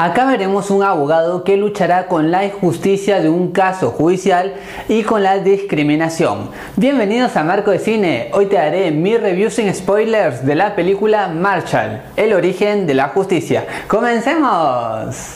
Acá veremos un abogado que luchará con la injusticia de un caso judicial y con la discriminación. Bienvenidos a Marco de Cine, hoy te haré mi review sin spoilers de la película Marshall, el origen de la justicia. ¡Comencemos!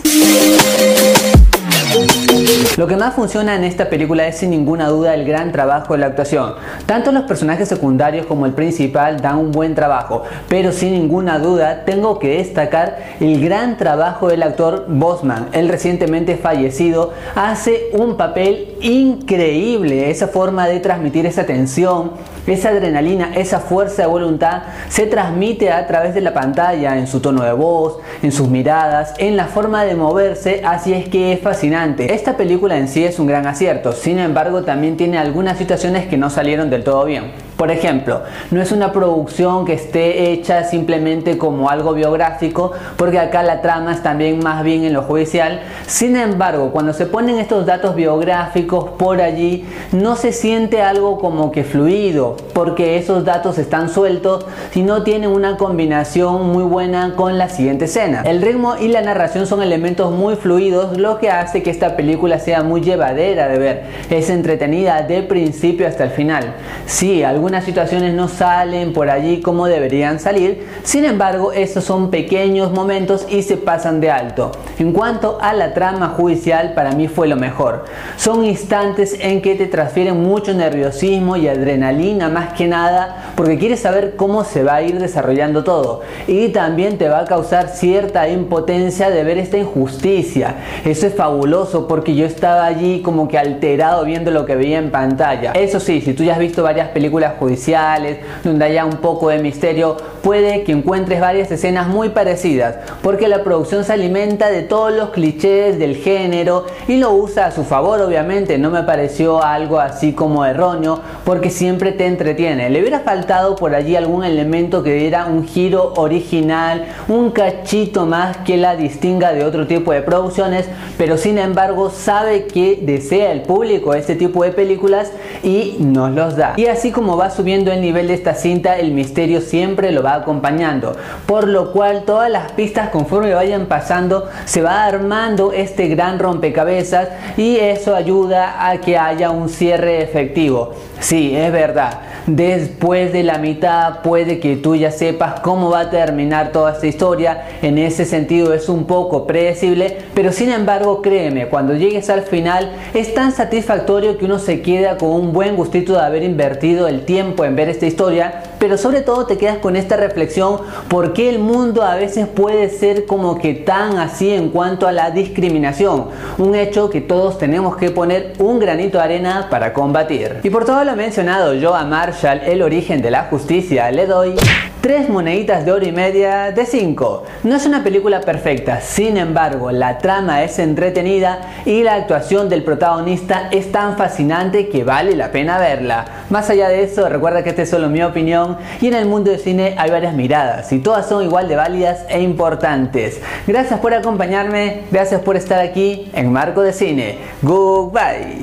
Lo que más funciona en esta película es sin ninguna duda el gran trabajo de la actuación. Tanto los personajes secundarios como el principal dan un buen trabajo, pero sin ninguna duda tengo que destacar el gran trabajo del actor Bosman. El recientemente fallecido hace un papel increíble, esa forma de transmitir esa tensión, esa adrenalina, esa fuerza de voluntad se transmite a través de la pantalla, en su tono de voz, en sus miradas, en la forma de moverse, así es que es fascinante. Esta película en sí es un gran acierto, sin embargo también tiene algunas situaciones que no salieron del todo bien. Por ejemplo, no es una producción que esté hecha simplemente como algo biográfico, porque acá la trama es también más bien en lo judicial. Sin embargo, cuando se ponen estos datos biográficos por allí, no se siente algo como que fluido, porque esos datos están sueltos y no tienen una combinación muy buena con la siguiente escena. El ritmo y la narración son elementos muy fluidos, lo que hace que esta película sea muy llevadera de ver. Es entretenida de principio hasta el final. Sí, algunas situaciones no salen por allí como deberían salir, sin embargo esos son pequeños momentos y se pasan de alto. En cuanto a la trama judicial, para mí fue lo mejor. Son instantes en que te transfieren mucho nerviosismo y adrenalina más que nada porque quieres saber cómo se va a ir desarrollando todo y también te va a causar cierta impotencia de ver esta injusticia. Eso es fabuloso porque yo estaba allí como que alterado viendo lo que veía en pantalla. Eso sí, si tú ya has visto varias películas judiciales, donde haya un poco de misterio, puede que encuentres varias escenas muy parecidas, porque la producción se alimenta de todos los clichés del género y lo usa a su favor, obviamente, no me pareció algo así como erróneo, porque siempre te entretiene. Le hubiera faltado por allí algún elemento que diera un giro original, un cachito más que la distinga de otro tipo de producciones, pero sin embargo sabe que desea el público este tipo de películas y nos los da. Y así como va subiendo el nivel de esta cinta, el misterio siempre lo va acompañando. Por lo cual todas las pistas conforme vayan pasando se va armando este gran rompecabezas y eso ayuda a que haya un cierre efectivo. Sí, es verdad. Después de la mitad puede que tú ya sepas cómo va a terminar toda esta historia. En ese sentido es un poco predecible, pero sin embargo créeme, cuando llegues al final es tan satisfactorio que uno se queda con un buen gustito de haber invertido el tiempo en ver esta historia, pero sobre todo te quedas con esta reflexión por qué el mundo a veces puede ser como que tan así en cuanto a la discriminación, un hecho que todos tenemos que poner un granito de arena para combatir. Y por todo lo mencionado yo a Marshall, el origen de la justicia, le doy 3 moneditas de oro y media de 5. No es una película perfecta, sin embargo, la trama es entretenida y la actuación del protagonista es tan fascinante que vale la pena verla. Más allá de eso, recuerda que esta es solo mi opinión y en el mundo del cine hay varias miradas y todas son igual de válidas e importantes. Gracias por acompañarme, gracias por estar aquí en Marco de Cine. Goodbye.